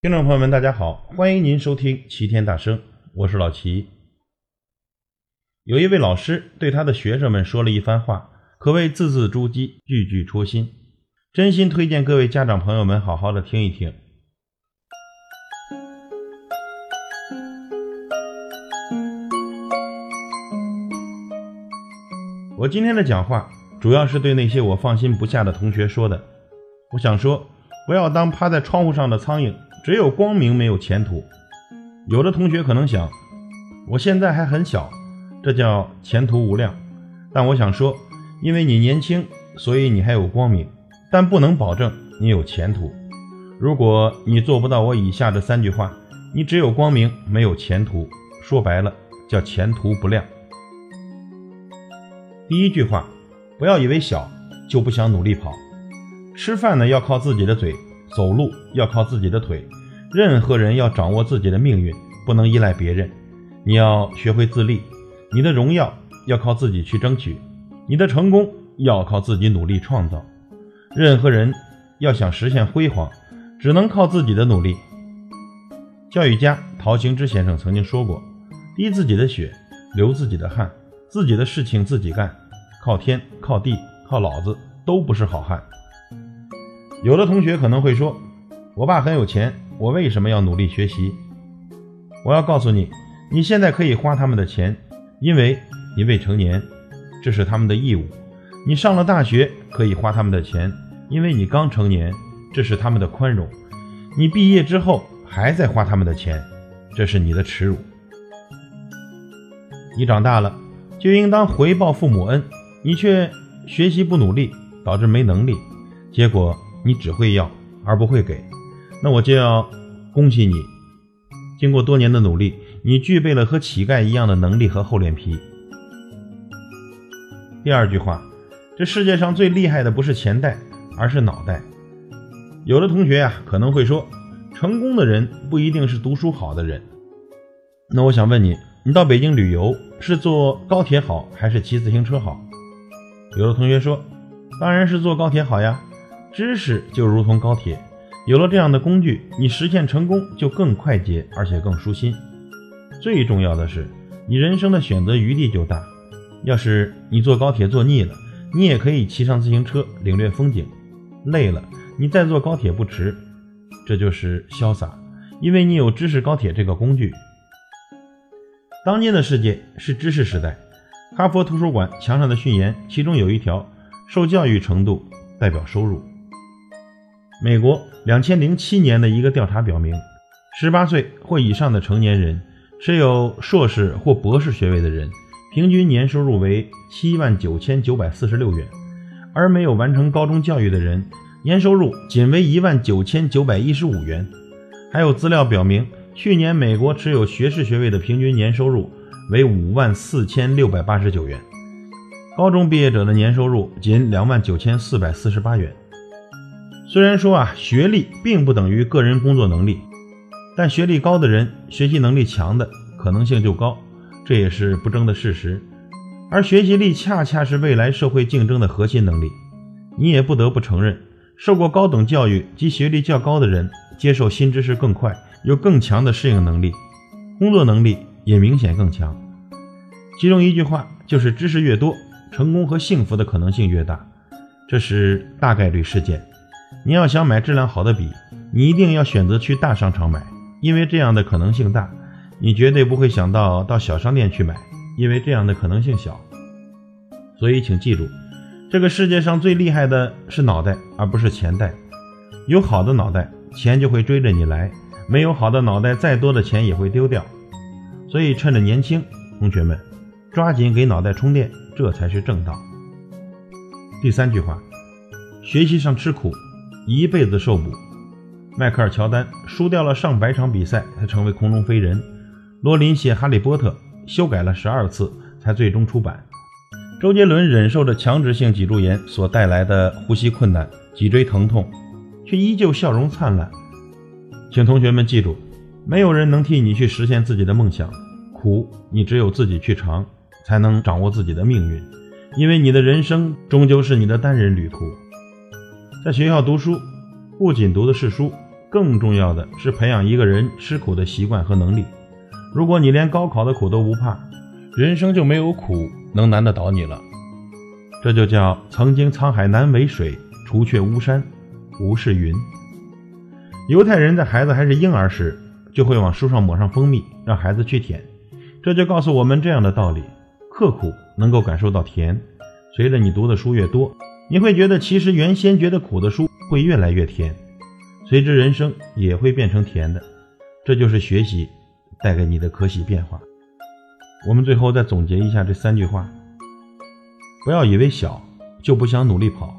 听众朋友们，大家好，欢迎您收听齐天大圣，我是老齐。有一位老师对他的学生们说了一番话，可谓字字珠玑，句句戳心，真心推荐各位家长朋友们好好的听一听。我今天的讲话主要是对那些我放心不下的同学说的。我想说，不要当趴在窗户上的苍蝇，只有光明没有前途。有的同学可能想，我现在还很小，这叫前途无量。但我想说，因为你年轻，所以你还有光明，但不能保证你有前途。如果你做不到我以下这三句话，你只有光明没有前途。说白了，叫前途不亮。第一句话，不要以为小就不想努力跑。吃饭呢要靠自己的嘴，走路要靠自己的腿。任何人要掌握自己的命运，不能依赖别人。你要学会自立，你的荣耀要靠自己去争取，你的成功要靠自己努力创造。任何人要想实现辉煌，只能靠自己的努力。教育家陶行知先生曾经说过：“滴自己的血，流自己的汗。”自己的事情自己干，靠天靠地靠老子都不是好汉。有的同学可能会说：“我爸很有钱，我为什么要努力学习？”我要告诉你，你现在可以花他们的钱，因为你未成年，这是他们的义务；你上了大学可以花他们的钱，因为你刚成年，这是他们的宽容；你毕业之后还在花他们的钱，这是你的耻辱。你长大了。就应当回报父母恩，你却学习不努力，导致没能力，结果你只会要而不会给，那我就要恭喜你，经过多年的努力，你具备了和乞丐一样的能力和厚脸皮。第二句话，这世界上最厉害的不是钱袋，而是脑袋。有的同学呀可能会说，成功的人不一定是读书好的人，那我想问你。你到北京旅游是坐高铁好还是骑自行车好？有的同学说，当然是坐高铁好呀。知识就如同高铁，有了这样的工具，你实现成功就更快捷，而且更舒心。最重要的是，你人生的选择余地就大。要是你坐高铁坐腻了，你也可以骑上自行车领略风景。累了，你再坐高铁不迟。这就是潇洒，因为你有知识高铁这个工具。当今的世界是知识时代，哈佛图书馆墙上的序言，其中有一条：受教育程度代表收入。美国两千零七年的一个调查表明，十八岁或以上的成年人，持有硕士或博士学位的人，平均年收入为七万九千九百四十六元；而没有完成高中教育的人，年收入仅为一万九千九百一十五元。还有资料表明。去年，美国持有学士学位的平均年收入为五万四千六百八十九元，高中毕业者的年收入仅两万九千四百四十八元。虽然说啊，学历并不等于个人工作能力，但学历高的人学习能力强的可能性就高，这也是不争的事实。而学习力恰恰是未来社会竞争的核心能力。你也不得不承认，受过高等教育及学历较高的人接受新知识更快。有更强的适应能力，工作能力也明显更强。其中一句话就是：知识越多，成功和幸福的可能性越大。这是大概率事件。你要想买质量好的笔，你一定要选择去大商场买，因为这样的可能性大。你绝对不会想到到小商店去买，因为这样的可能性小。所以，请记住，这个世界上最厉害的是脑袋，而不是钱袋。有好的脑袋，钱就会追着你来。没有好的脑袋，再多的钱也会丢掉。所以趁着年轻，同学们抓紧给脑袋充电，这才是正道。第三句话，学习上吃苦，一辈子受补。迈克尔·乔丹输掉了上百场比赛才成为空中飞人。罗琳写《哈利波特》修改了十二次才最终出版。周杰伦忍受着强直性脊柱炎所带来的呼吸困难、脊椎疼痛，却依旧笑容灿烂。请同学们记住，没有人能替你去实现自己的梦想，苦你只有自己去尝，才能掌握自己的命运。因为你的人生终究是你的单人旅途。在学校读书，不仅读的是书，更重要的是培养一个人吃苦的习惯和能力。如果你连高考的苦都不怕，人生就没有苦能难得倒你了。这就叫曾经沧海难为水，除却巫山不是云。犹太人在孩子还是婴儿时，就会往书上抹上蜂蜜，让孩子去舔。这就告诉我们这样的道理：刻苦能够感受到甜。随着你读的书越多，你会觉得其实原先觉得苦的书会越来越甜，随之人生也会变成甜的。这就是学习带给你的可喜变化。我们最后再总结一下这三句话：不要以为小就不想努力跑。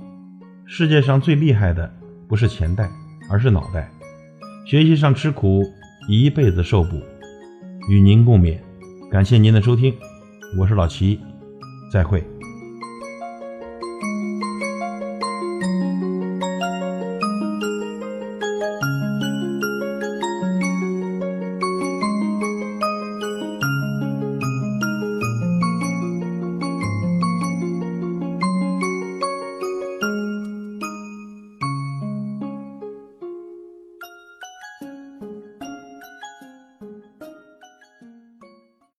世界上最厉害的不是钱袋，而是脑袋。学习上吃苦，一辈子受补。与您共勉。感谢您的收听，我是老齐，再会。